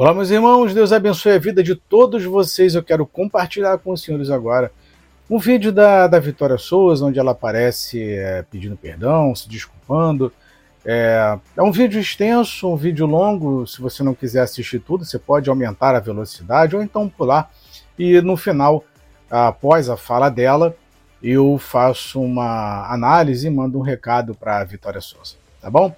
Olá, meus irmãos, Deus abençoe a vida de todos vocês. Eu quero compartilhar com os senhores agora um vídeo da, da Vitória Souza, onde ela aparece é, pedindo perdão, se desculpando. É, é, um vídeo extenso, um vídeo longo. Se você não quiser assistir tudo, você pode aumentar a velocidade ou então pular. E no final, após a fala dela, eu faço uma análise e mando um recado para a Vitória Souza. Tá bom?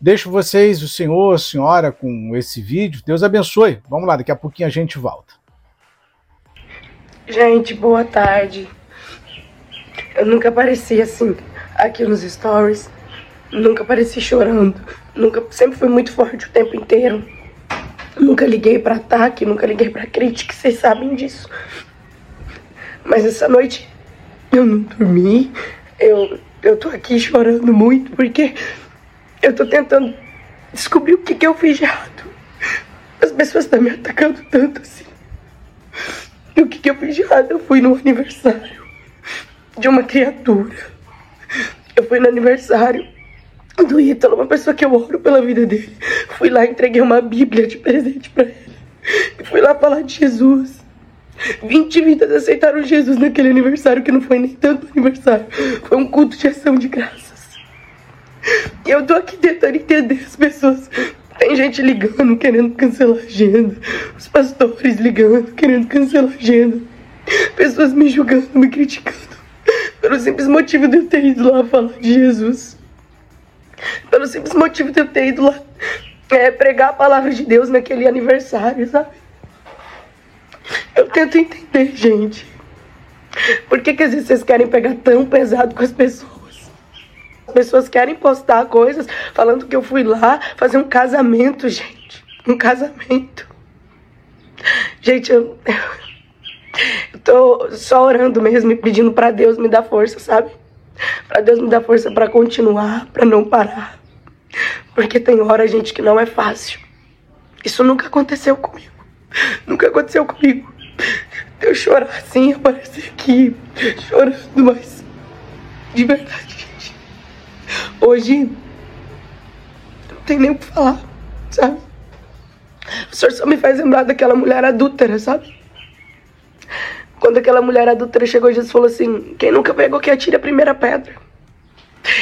Deixo vocês, o senhor, a senhora, com esse vídeo. Deus abençoe. Vamos lá, daqui a pouquinho a gente volta. Gente, boa tarde. Eu nunca apareci assim aqui nos stories. Nunca apareci chorando. Nunca, sempre fui muito forte o tempo inteiro. Nunca liguei para ataque, nunca liguei para crítica, vocês sabem disso. Mas essa noite eu não dormi. Eu eu tô aqui chorando muito porque eu tô tentando descobrir o que, que eu fiz de errado. As pessoas estão me atacando tanto assim. E o que, que eu fiz de errado? Eu fui no aniversário de uma criatura. Eu fui no aniversário do Ítalo, uma pessoa que eu oro pela vida dele. Fui lá, entreguei uma Bíblia de presente para ele. E fui lá falar de Jesus. 20 vidas aceitaram Jesus naquele aniversário, que não foi nem tanto aniversário. Foi um culto de ação de graça. Eu tô aqui tentando entender as pessoas. Tem gente ligando, querendo cancelar agenda. Os pastores ligando, querendo cancelar agenda. Pessoas me julgando, me criticando. Pelo simples motivo de eu ter ido lá falar de Jesus. Pelo simples motivo de eu ter ido lá é, pregar a palavra de Deus naquele aniversário, sabe? Eu tento entender, gente. Por que, que às vezes vocês querem pegar tão pesado com as pessoas? Pessoas querem postar coisas falando que eu fui lá fazer um casamento, gente. Um casamento. Gente, eu, eu tô só orando mesmo e pedindo para Deus me dar força, sabe? Para Deus me dar força para continuar, para não parar. Porque tem hora, gente, que não é fácil. Isso nunca aconteceu comigo. Nunca aconteceu comigo. Eu chorar assim, aparecer aqui, chorando, mas de verdade Hoje não tem nem o que falar, sabe? O senhor só me faz lembrar daquela mulher adúltera, sabe? Quando aquela mulher adúltera chegou, Jesus falou assim: Quem nunca pegou que atire a primeira pedra.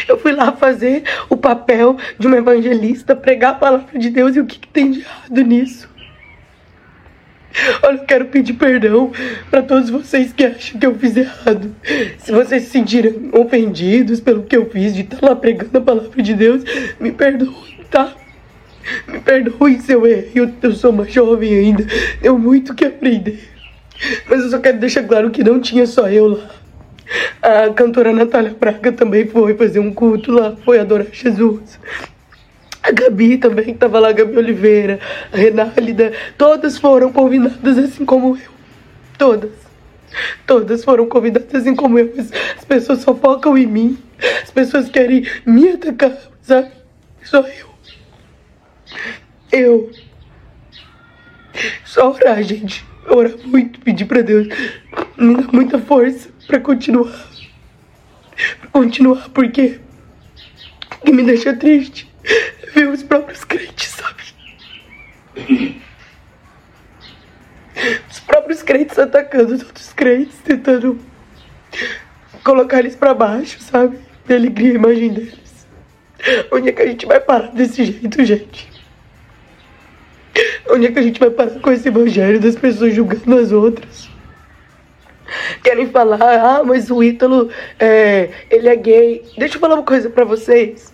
Eu fui lá fazer o papel de uma evangelista, pregar a palavra de Deus e o que, que tem de errado nisso? Olha, eu quero pedir perdão para todos vocês que acham que eu fiz errado. Se vocês se sentirem ofendidos pelo que eu fiz de estar lá pregando a palavra de Deus, me perdoem, tá? Me perdoem se eu errei, eu, eu sou uma jovem ainda, tenho muito que aprender. Mas eu só quero deixar claro que não tinha só eu lá. A cantora Natália Braga também foi fazer um culto lá, foi adorar Jesus. A Gabi também estava lá, a Gabi Oliveira, a Renálida, todas foram convidadas assim como eu. Todas. Todas foram convidadas assim como eu. As pessoas só focam em mim. As pessoas querem me atacar, sabe? Só eu. Eu. Só orar, gente. Orar muito, pedir pra Deus me dar muita força pra continuar. Pra continuar, porque que me deixa triste ver os próprios crentes, sabe? Os próprios crentes atacando os outros crentes, tentando colocar eles pra baixo, sabe? De alegria a imagem deles. Onde é que a gente vai parar desse jeito, gente? Onde é que a gente vai parar com esse evangelho das pessoas julgando as outras? Querem falar, ah, mas o Ítalo, é, ele é gay. Deixa eu falar uma coisa pra vocês.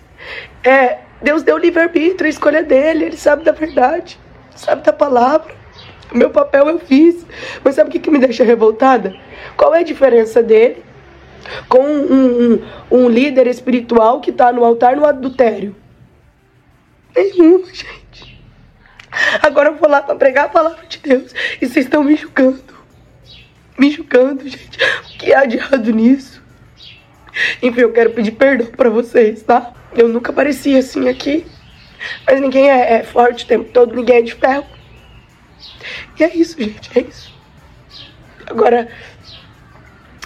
É, Deus deu livre-arbítrio, a escolha dele, ele sabe da verdade, sabe da palavra. O meu papel eu fiz. Mas sabe o que, que me deixa revoltada? Qual é a diferença dele com um, um, um líder espiritual que está no altar no adultério? Nenhuma, gente. Agora eu vou lá para pregar a palavra de Deus e vocês estão me julgando. Me julgando, gente. O que há de errado nisso? Enfim, eu quero pedir perdão para vocês, tá? Eu nunca parecia assim aqui. Mas ninguém é, é, forte o tempo todo, ninguém é de ferro. E é isso, gente, é isso. Agora,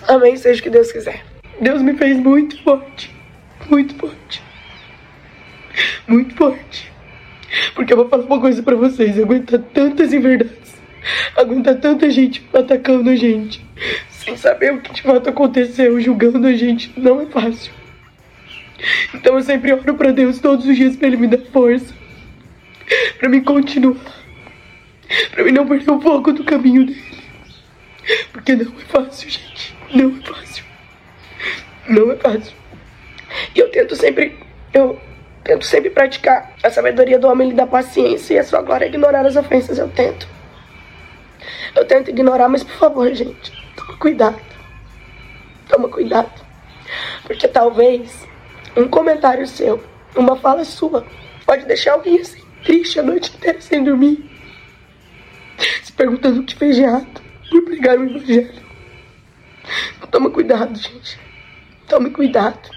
amém, seja o que Deus quiser. Deus me fez muito forte. Muito forte. Muito forte. Porque eu vou falar uma coisa para vocês, aguentar tantas inverdades, aguentar tanta gente atacando a gente, sem saber o que de fato aconteceu, julgando a gente, não é fácil. Então eu sempre oro para Deus todos os dias para Ele me dar força, para me continuar, para mim não perder um pouco do caminho dele. Porque não é fácil, gente. Não é fácil. Não é fácil. E eu tento sempre. Eu tento sempre praticar a sabedoria do homem e da paciência. E a sua glória é ignorar as ofensas. Eu tento. Eu tento ignorar, mas por favor, gente, toma cuidado. Toma cuidado. Porque talvez um comentário seu, uma fala sua, pode deixar alguém assim, triste a noite inteira sem dormir. Se perguntando o que fez de errado por pregar o evangelho. Toma cuidado, gente. Tome cuidado.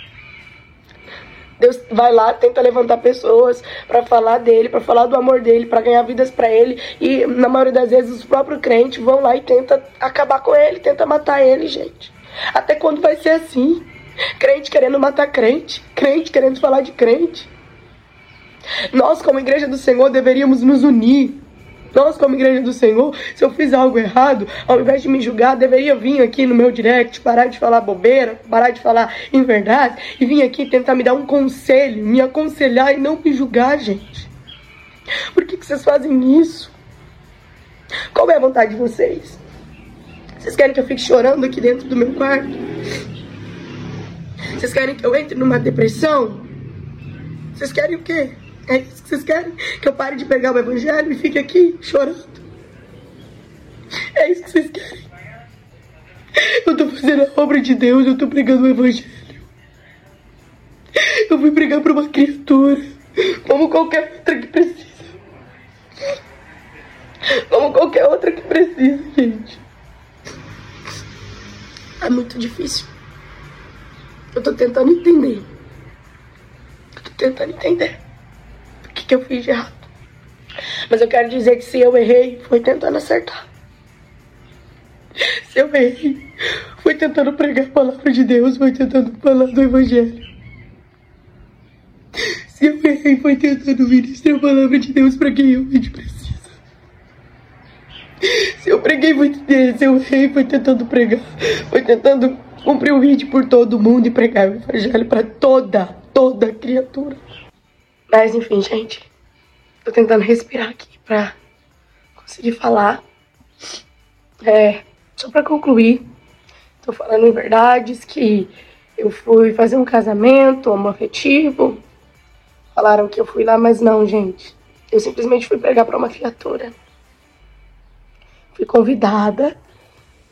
Deus vai lá, tenta levantar pessoas para falar dele, para falar do amor dele, para ganhar vidas para ele. E na maioria das vezes os próprios crentes vão lá e tenta acabar com ele, tenta matar ele, gente. Até quando vai ser assim? Crente querendo matar crente, crente querendo falar de crente. Nós, como igreja do Senhor, deveríamos nos unir nós, como igreja do Senhor, se eu fiz algo errado, ao invés de me julgar, deveria vir aqui no meu direct, parar de falar bobeira, parar de falar em verdade e vir aqui tentar me dar um conselho, me aconselhar e não me julgar, gente. Por que, que vocês fazem isso? Qual é a vontade de vocês? Vocês querem que eu fique chorando aqui dentro do meu quarto? Vocês querem que eu entre numa depressão? Vocês querem o quê? É isso que vocês querem? Que eu pare de pegar o evangelho e fique aqui chorando? É isso que vocês querem? Eu tô fazendo a obra de Deus, eu tô pregando o evangelho. Eu fui pregar para uma criatura, como qualquer outra que precisa. Como qualquer outra que precisa, gente. É muito difícil. Eu tô tentando entender. Eu tô tentando entender que eu fiz de errado. Mas eu quero dizer que se eu errei, foi tentando acertar. Se eu errei, foi tentando pregar a palavra de Deus, foi tentando falar do Evangelho. Se eu errei, foi tentando ministrar a palavra de Deus para quem realmente precisa. Se eu preguei dele, se eu errei, foi tentando pregar, foi tentando cumprir o vídeo por todo mundo e pregar o Evangelho para toda, toda criatura. Mas enfim, gente. Tô tentando respirar aqui pra conseguir falar. É, só pra concluir, tô falando em verdades que eu fui fazer um casamento homoafetivo. Falaram que eu fui lá, mas não, gente. Eu simplesmente fui pregar pra uma criatura. Fui convidada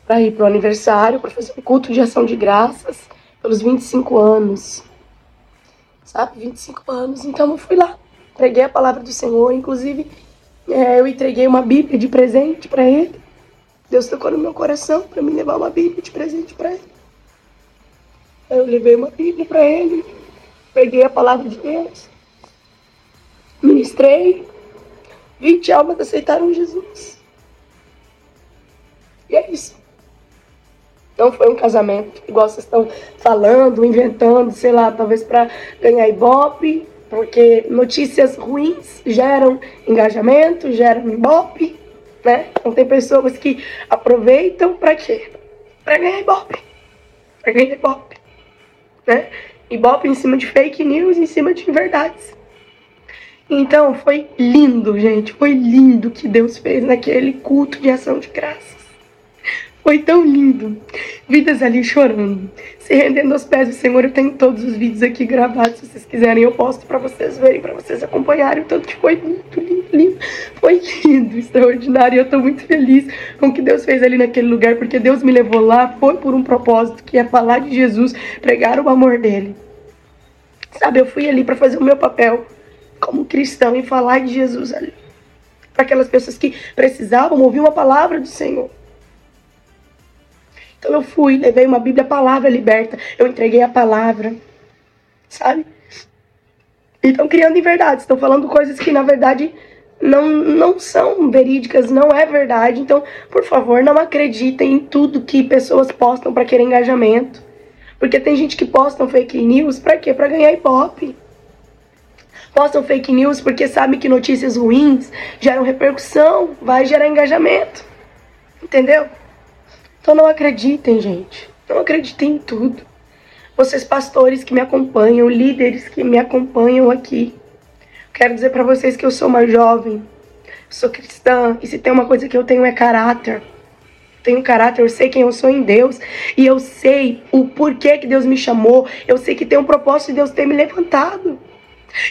para ir pro aniversário, para fazer um culto de ação de graças pelos 25 anos sabe? 25 anos. Então eu fui lá, entreguei a palavra do Senhor. Inclusive, é, eu entreguei uma Bíblia de presente para ele. Deus tocou no meu coração para me levar uma Bíblia de presente para ele. Eu levei uma Bíblia para ele, peguei a palavra de Deus, ministrei, 20 almas aceitaram Jesus. E é isso. Não foi um casamento, igual vocês estão falando, inventando, sei lá, talvez para ganhar ibope, porque notícias ruins geram engajamento, geram ibope, né? Então tem pessoas que aproveitam para quê? Para ganhar ibope. Para ganhar ibope, né? Ibope em cima de fake news, em cima de verdades. Então foi lindo, gente, foi lindo que Deus fez naquele culto de ação de graça. Foi tão lindo. Vidas ali chorando, se rendendo aos pés do Senhor. Eu tenho todos os vídeos aqui gravados. Se vocês quiserem, eu posto para vocês verem, para vocês acompanharem. Tanto que foi muito lindo, lindo. Foi lindo, extraordinário. Eu tô muito feliz com o que Deus fez ali naquele lugar, porque Deus me levou lá. Foi por um propósito, que é falar de Jesus, pregar o amor dele. Sabe, eu fui ali para fazer o meu papel como cristão e falar de Jesus ali. Para aquelas pessoas que precisavam ouvir uma palavra do Senhor. Então eu fui, levei uma Bíblia, a palavra liberta. Eu entreguei a palavra, sabe? Então criando em verdade. Estão falando coisas que na verdade não, não são verídicas, não é verdade. Então, por favor, não acreditem em tudo que pessoas postam para querer engajamento. Porque tem gente que posta fake news para quê? Para ganhar ibope. postam fake news porque sabem que notícias ruins geram repercussão, vai gerar engajamento. Entendeu? Então não acreditem, gente. Não acreditem em tudo. Vocês pastores que me acompanham, líderes que me acompanham aqui. Quero dizer para vocês que eu sou uma jovem, sou cristã, e se tem uma coisa que eu tenho é caráter. Tenho caráter, eu sei quem eu sou em Deus, e eu sei o porquê que Deus me chamou, eu sei que tem um propósito de Deus ter me levantado.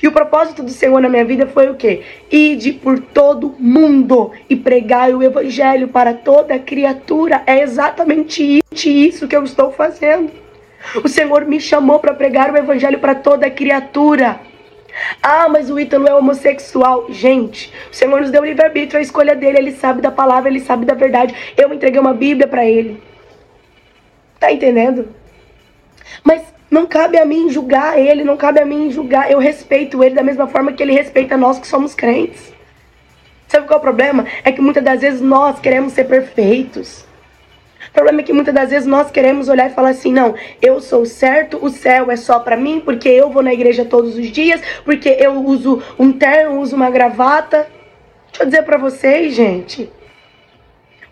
E o propósito do Senhor na minha vida foi o quê? Ide por todo mundo e pregai o evangelho para toda criatura. É exatamente isso que eu estou fazendo. O Senhor me chamou para pregar o evangelho para toda criatura. Ah, mas o Ítalo é homossexual. Gente, o Senhor nos deu o livre-arbítrio, a escolha dele, ele sabe da palavra, ele sabe da verdade. Eu entreguei uma Bíblia para ele. Tá entendendo? Mas não cabe a mim julgar ele, não cabe a mim julgar. Eu respeito ele da mesma forma que ele respeita nós que somos crentes. Sabe qual é o problema? É que muitas das vezes nós queremos ser perfeitos. O problema é que muitas das vezes nós queremos olhar e falar assim: não, eu sou certo, o céu é só para mim, porque eu vou na igreja todos os dias, porque eu uso um terno, uso uma gravata. Deixa eu dizer para vocês, gente.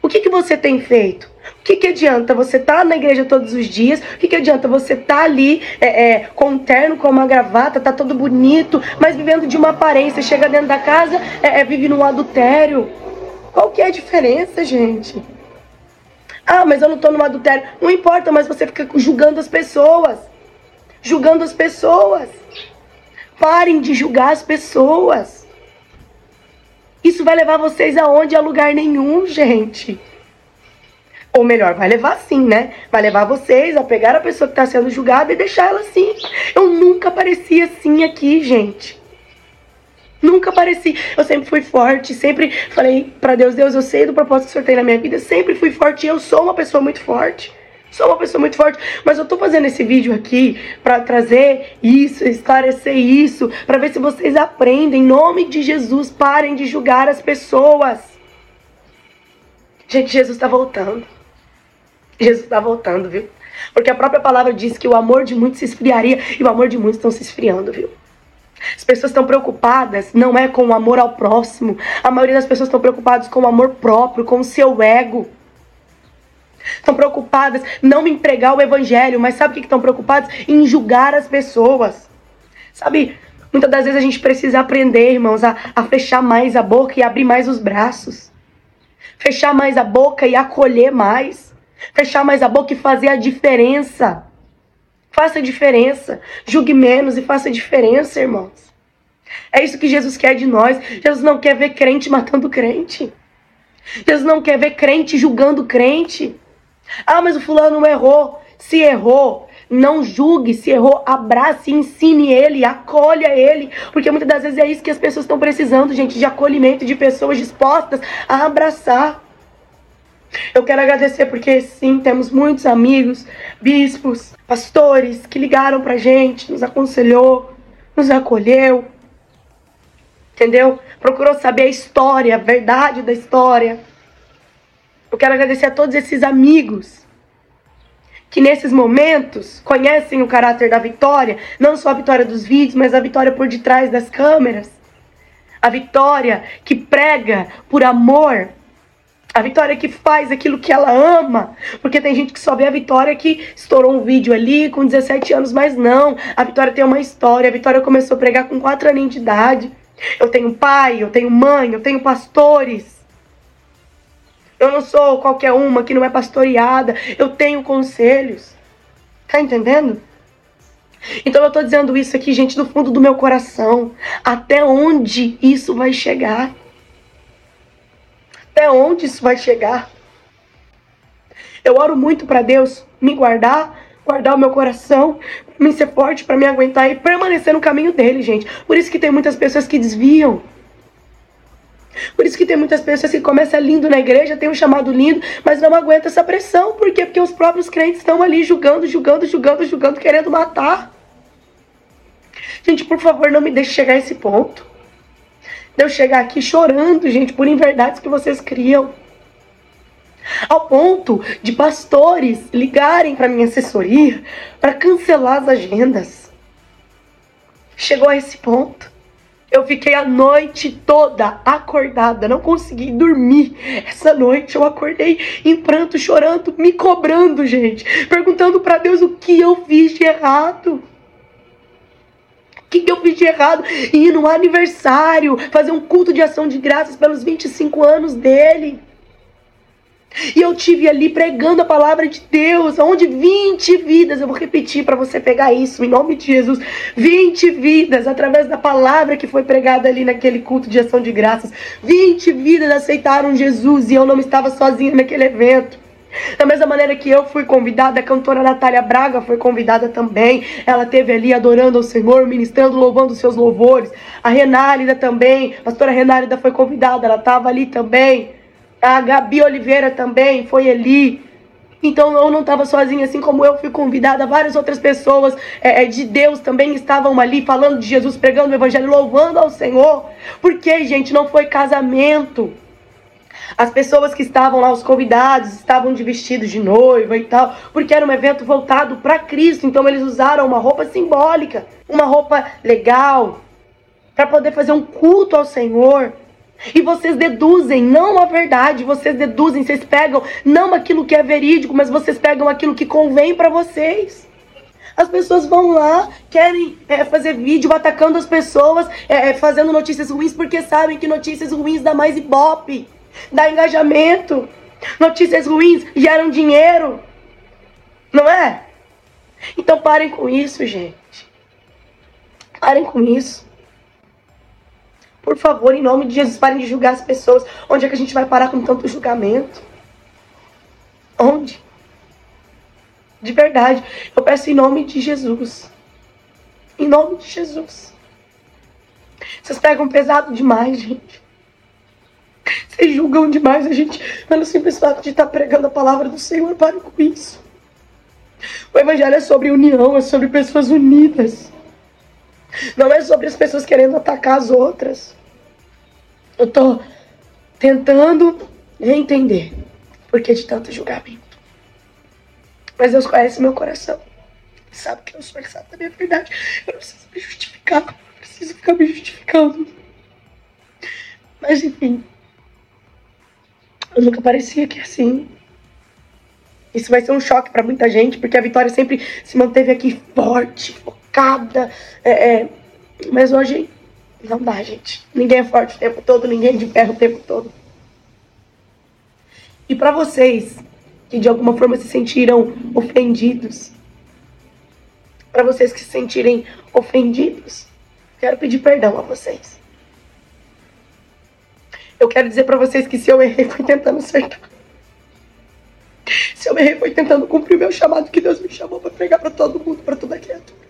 O que, que você tem feito? O que, que adianta você estar tá na igreja todos os dias? O que, que adianta você estar tá ali é, é, com um terno, com uma gravata, tá todo bonito, mas vivendo de uma aparência? Chega dentro da casa, é, é, vive num adultério. Qual que é a diferença, gente? Ah, mas eu não estou num adultério. Não importa, mas você fica julgando as pessoas. Julgando as pessoas. Parem de julgar as pessoas. Isso vai levar vocês aonde? A lugar nenhum, gente. Ou melhor, vai levar sim, né? Vai levar vocês a pegar a pessoa que está sendo julgada e deixar ela assim. Eu nunca parecia assim aqui, gente. Nunca pareci. Eu sempre fui forte, sempre falei para Deus, Deus, eu sei do propósito que o Senhor tem na minha vida. Sempre fui forte e eu sou uma pessoa muito forte. Sou uma pessoa muito forte, mas eu tô fazendo esse vídeo aqui para trazer isso, esclarecer isso, para ver se vocês aprendem. Em nome de Jesus, parem de julgar as pessoas. Gente, Jesus está voltando. Jesus está voltando, viu? Porque a própria palavra diz que o amor de muitos se esfriaria e o amor de muitos estão se esfriando, viu? As pessoas estão preocupadas não é com o amor ao próximo. A maioria das pessoas estão preocupadas com o amor próprio, com o seu ego. Estão preocupadas não em pregar o evangelho, mas sabe o que estão preocupadas? Em julgar as pessoas. Sabe, muitas das vezes a gente precisa aprender, irmãos, a, a fechar mais a boca e abrir mais os braços. Fechar mais a boca e acolher mais. Fechar mais a boca e fazer a diferença. Faça a diferença. Julgue menos e faça a diferença, irmãos. É isso que Jesus quer de nós. Jesus não quer ver crente matando crente. Jesus não quer ver crente julgando crente. Ah, mas o fulano errou. Se errou, não julgue. Se errou, abrace, ensine ele, acolha ele. Porque muitas das vezes é isso que as pessoas estão precisando, gente, de acolhimento, de pessoas dispostas a abraçar. Eu quero agradecer porque sim, temos muitos amigos, bispos, pastores que ligaram pra gente, nos aconselhou, nos acolheu. Entendeu? Procurou saber a história, a verdade da história. Eu quero agradecer a todos esses amigos que nesses momentos conhecem o caráter da vitória, não só a vitória dos vídeos, mas a vitória por detrás das câmeras. A vitória que prega por amor a Vitória que faz aquilo que ela ama. Porque tem gente que só vê a Vitória que estourou um vídeo ali com 17 anos, mas não. A Vitória tem uma história. A Vitória começou a pregar com 4 anos de idade. Eu tenho pai, eu tenho mãe, eu tenho pastores. Eu não sou qualquer uma que não é pastoreada. Eu tenho conselhos. Tá entendendo? Então eu tô dizendo isso aqui, gente, do fundo do meu coração. Até onde isso vai chegar? Até onde isso vai chegar? Eu oro muito para Deus me guardar, guardar o meu coração, me ser forte para me aguentar e permanecer no caminho dele, gente. Por isso que tem muitas pessoas que desviam. Por isso que tem muitas pessoas que começam lindo na igreja, tem um chamado lindo, mas não aguenta essa pressão. Por quê? Porque os próprios crentes estão ali julgando, julgando, julgando, julgando, querendo matar. Gente, por favor, não me deixe chegar a esse ponto de eu chegar aqui chorando, gente, por inverdades que vocês criam. Ao ponto de pastores ligarem para minha assessoria para cancelar as agendas. Chegou a esse ponto. Eu fiquei a noite toda acordada, não consegui dormir. Essa noite eu acordei em pranto, chorando, me cobrando, gente, perguntando para Deus o que eu fiz de errado. O que, que eu fiz de errado? Ir no aniversário, fazer um culto de ação de graças pelos 25 anos dele. E eu tive ali pregando a palavra de Deus, onde 20 vidas, eu vou repetir para você pegar isso em nome de Jesus. 20 vidas através da palavra que foi pregada ali naquele culto de ação de graças. 20 vidas aceitaram Jesus e eu não estava sozinha naquele evento. Da mesma maneira que eu fui convidada, a cantora Natália Braga foi convidada também. Ela teve ali adorando ao Senhor, ministrando, louvando os seus louvores. A Renálida também, a pastora Renálida foi convidada, ela estava ali também. A Gabi Oliveira também, foi Eli. Então eu não estava sozinha, assim como eu fui convidada, várias outras pessoas é, é, de Deus também estavam ali falando de Jesus, pregando o Evangelho, louvando ao Senhor. Porque, gente, não foi casamento. As pessoas que estavam lá, os convidados, estavam de vestido de noiva e tal, porque era um evento voltado para Cristo. Então eles usaram uma roupa simbólica, uma roupa legal, para poder fazer um culto ao Senhor. E vocês deduzem não a verdade, vocês deduzem, vocês pegam não aquilo que é verídico, mas vocês pegam aquilo que convém para vocês. As pessoas vão lá, querem é, fazer vídeo atacando as pessoas, é, é, fazendo notícias ruins, porque sabem que notícias ruins dá mais ibope, dá engajamento. Notícias ruins geram dinheiro. Não é? Então parem com isso, gente. Parem com isso. Por favor, em nome de Jesus, parem de julgar as pessoas. Onde é que a gente vai parar com tanto julgamento? Onde? De verdade, eu peço em nome de Jesus. Em nome de Jesus. Vocês pegam pesado demais, gente. Vocês julgam demais a gente pelo simples fato de estar pregando a palavra do Senhor. Parem com isso. O Evangelho é sobre união, é sobre pessoas unidas. Não é sobre as pessoas querendo atacar as outras. Eu tô tentando entender por que de tanto julgamento. Mas Deus conhece meu coração. Sabe que eu sou exata da minha verdade. Eu não preciso me justificar. Não preciso ficar me justificando. Mas enfim. Eu nunca parecia que assim. Isso vai ser um choque para muita gente, porque a Vitória sempre se manteve aqui forte, focada. É, é, mas hoje não dá, gente. Ninguém é forte o tempo todo, ninguém é de ferro o tempo todo. E para vocês que de alguma forma se sentiram ofendidos, para vocês que se sentirem ofendidos, quero pedir perdão a vocês. Eu quero dizer para vocês que se eu errei foi tentando acertar. Se eu errei foi tentando cumprir o meu chamado que Deus me chamou para pregar para todo mundo, para toda criatura.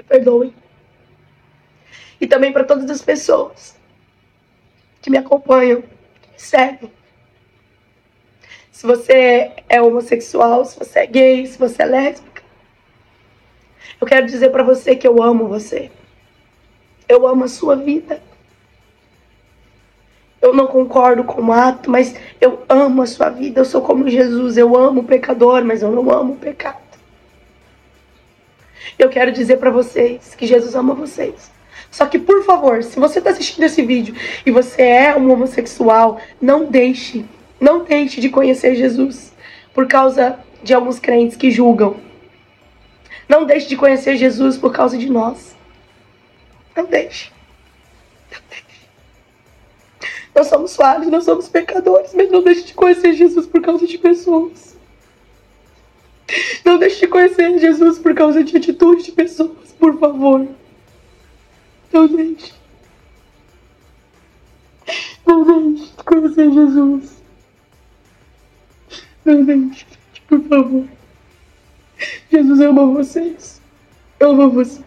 me perdoem. E também para todas as pessoas que me acompanham, que me seguem. Se você é homossexual, se você é gay, se você é lésbica, eu quero dizer para você que eu amo você. Eu amo a sua vida. Eu não concordo com o ato, mas eu amo a sua vida. Eu sou como Jesus. Eu amo o pecador, mas eu não amo o pecado. Eu quero dizer para vocês que Jesus ama vocês. Só que, por favor, se você está assistindo esse vídeo e você é um homossexual, não deixe, não deixe de conhecer Jesus por causa de alguns crentes que julgam. Não deixe de conhecer Jesus por causa de nós. Não deixe. Não deixe. Nós somos falhos, nós somos pecadores, mas não deixe de conhecer Jesus por causa de pessoas. Não deixe de conhecer Jesus por causa de atitudes de pessoas, por favor. Não deixe. Não deixe de conhecer Jesus. Não deixe, por favor. Jesus ama vocês. Eu amo vocês.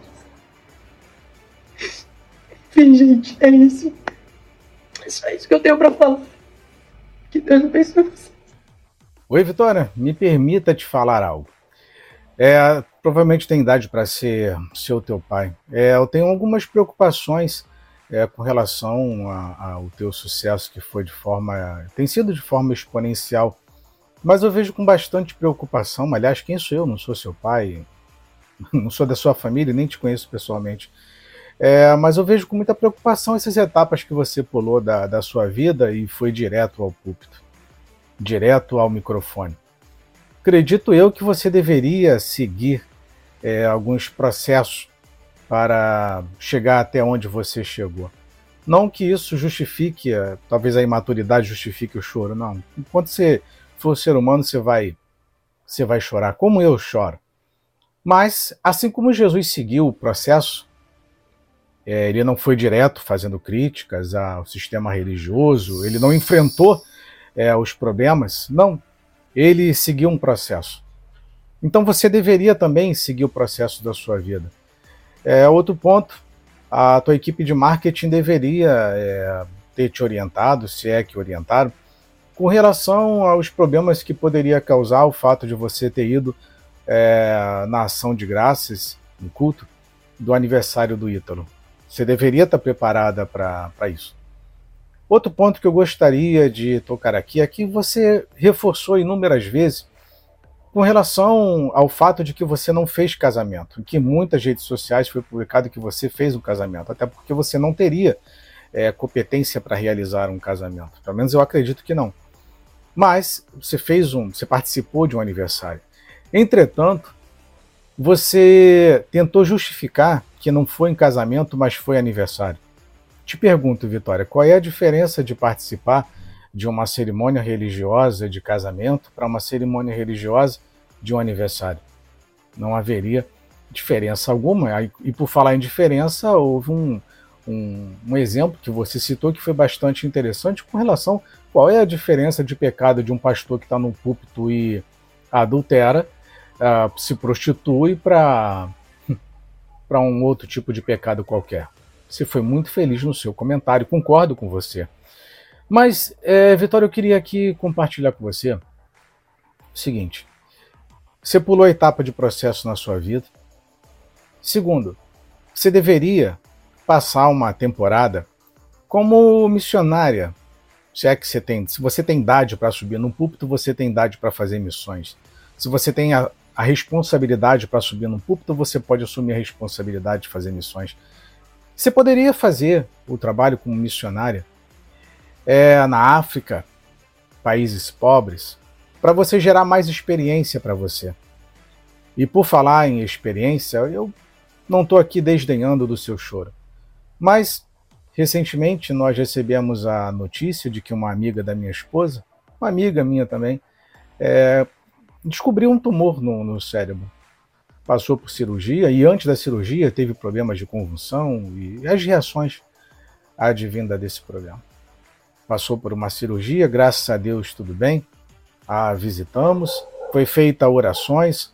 Enfim, gente, é isso. É só isso que eu tenho pra falar. Que Deus abençoe vocês. Oi, Vitória, me permita te falar algo. É, provavelmente tem idade para ser seu teu pai. É, eu tenho algumas preocupações é, com relação ao teu sucesso que foi de forma, tem sido de forma exponencial, mas eu vejo com bastante preocupação. Aliás, quem sou eu? Não sou seu pai. não sou da sua família, nem te conheço pessoalmente. É, mas eu vejo com muita preocupação essas etapas que você pulou da, da sua vida e foi direto ao púlpito, direto ao microfone. Acredito eu que você deveria seguir é, alguns processos para chegar até onde você chegou. Não que isso justifique, é, talvez a imaturidade justifique o choro, não. Enquanto você for ser humano, você vai, você vai chorar, como eu choro. Mas, assim como Jesus seguiu o processo, é, ele não foi direto fazendo críticas ao sistema religioso, ele não enfrentou é, os problemas, não. Ele seguiu um processo. Então você deveria também seguir o processo da sua vida. É, outro ponto, a tua equipe de marketing deveria é, ter te orientado, se é que orientaram, com relação aos problemas que poderia causar o fato de você ter ido é, na ação de graças, no culto, do aniversário do Ítalo. Você deveria estar preparada para isso. Outro ponto que eu gostaria de tocar aqui é que você reforçou inúmeras vezes com relação ao fato de que você não fez casamento, que muitas redes sociais foi publicado que você fez um casamento, até porque você não teria é, competência para realizar um casamento. Pelo menos eu acredito que não. Mas você fez um, você participou de um aniversário. Entretanto, você tentou justificar que não foi em casamento, mas foi aniversário. Te pergunto, Vitória, qual é a diferença de participar de uma cerimônia religiosa de casamento para uma cerimônia religiosa de um aniversário? Não haveria diferença alguma. E por falar em diferença, houve um, um, um exemplo que você citou que foi bastante interessante com relação qual é a diferença de pecado de um pastor que está no púlpito e adultera uh, se prostitui para para um outro tipo de pecado qualquer. Você foi muito feliz no seu comentário, concordo com você. Mas, é, Vitória, eu queria aqui compartilhar com você o seguinte: você pulou a etapa de processo na sua vida. Segundo, você deveria passar uma temporada como missionária. Se é que você tem, se você tem idade para subir no púlpito, você tem idade para fazer missões. Se você tem a, a responsabilidade para subir no púlpito, você pode assumir a responsabilidade de fazer missões. Você poderia fazer o trabalho como missionária é, na África, países pobres, para você gerar mais experiência para você. E por falar em experiência, eu não estou aqui desdenhando do seu choro. Mas, recentemente, nós recebemos a notícia de que uma amiga da minha esposa, uma amiga minha também, é, descobriu um tumor no, no cérebro. Passou por cirurgia e antes da cirurgia teve problemas de convulsão e as reações advinda desse problema. Passou por uma cirurgia, graças a Deus tudo bem. A visitamos, foi feita orações.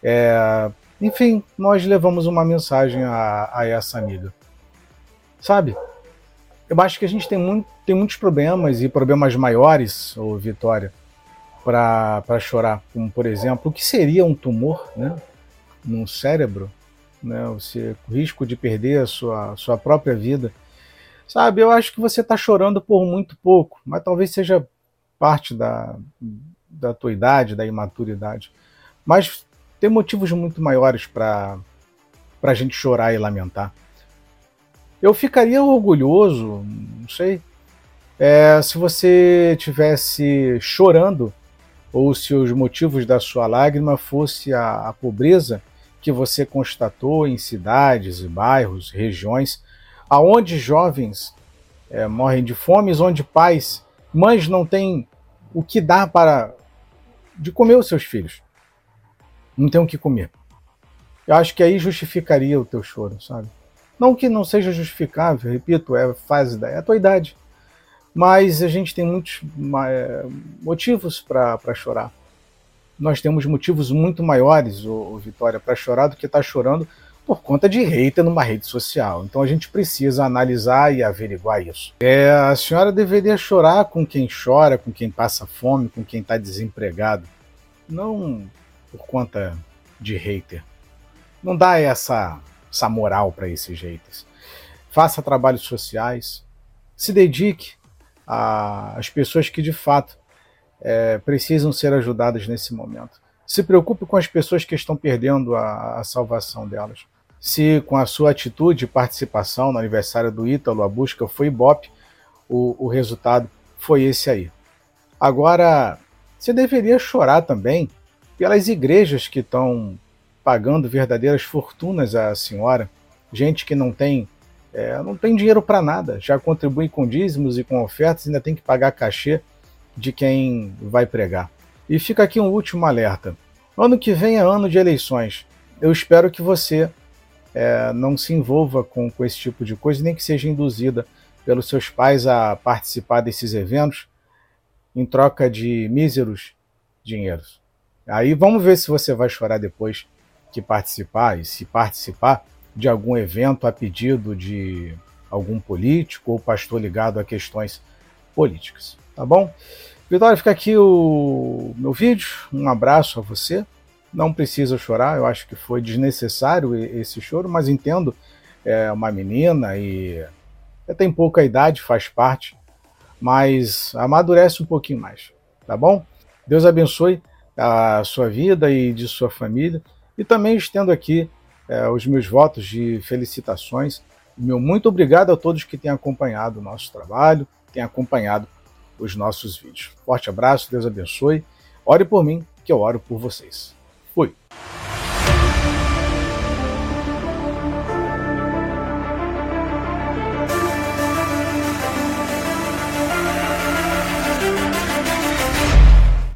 É, enfim, nós levamos uma mensagem a, a essa amiga. Sabe? Eu acho que a gente tem, muito, tem muitos problemas e problemas maiores, ô Vitória, para chorar, como por exemplo, o que seria um tumor né, no cérebro, né, você, o risco de perder a sua, sua própria vida. Sabe, eu acho que você está chorando por muito pouco, mas talvez seja parte da, da tua idade, da imaturidade. Mas tem motivos muito maiores para a gente chorar e lamentar. Eu ficaria orgulhoso, não sei, é, se você tivesse chorando ou se os motivos da sua lágrima fosse a, a pobreza que você constatou em cidades e bairros, regiões, aonde jovens é, morrem de fome, onde pais, mães não têm o que dar para de comer os seus filhos. Não tem o que comer. Eu acho que aí justificaria o teu choro, sabe? Não que não seja justificável, repito, é fase da é a tua idade. Mas a gente tem muitos é, motivos para chorar. Nós temos motivos muito maiores, o, Vitória, para chorar do que estar tá chorando por conta de hater numa rede social. Então a gente precisa analisar e averiguar isso. É, a senhora deveria chorar com quem chora, com quem passa fome, com quem está desempregado, não por conta de hater. Não dá essa, essa moral para esses haters. Faça trabalhos sociais, se dedique as pessoas que de fato é, precisam ser ajudadas nesse momento. Se preocupe com as pessoas que estão perdendo a, a salvação delas. Se com a sua atitude e participação no aniversário do Ítalo a busca foi Ibope, o, o resultado foi esse aí. Agora, você deveria chorar também pelas igrejas que estão pagando verdadeiras fortunas à senhora, gente que não tem é, não tem dinheiro para nada, já contribui com dízimos e com ofertas, ainda tem que pagar cachê de quem vai pregar. E fica aqui um último alerta. Ano que vem é ano de eleições. Eu espero que você é, não se envolva com, com esse tipo de coisa, nem que seja induzida pelos seus pais a participar desses eventos em troca de míseros dinheiros. Aí vamos ver se você vai chorar depois que participar, e se participar de algum evento a pedido de algum político ou pastor ligado a questões políticas. Tá bom? Vitória, fica aqui o meu vídeo. Um abraço a você. Não precisa chorar, eu acho que foi desnecessário esse choro, mas entendo, é uma menina e tem pouca idade, faz parte, mas amadurece um pouquinho mais, tá bom? Deus abençoe a sua vida e de sua família. E também estendo aqui é, os meus votos de felicitações. Meu muito obrigado a todos que têm acompanhado o nosso trabalho, têm acompanhado os nossos vídeos. Forte abraço, Deus abençoe. Ore por mim, que eu oro por vocês. Fui.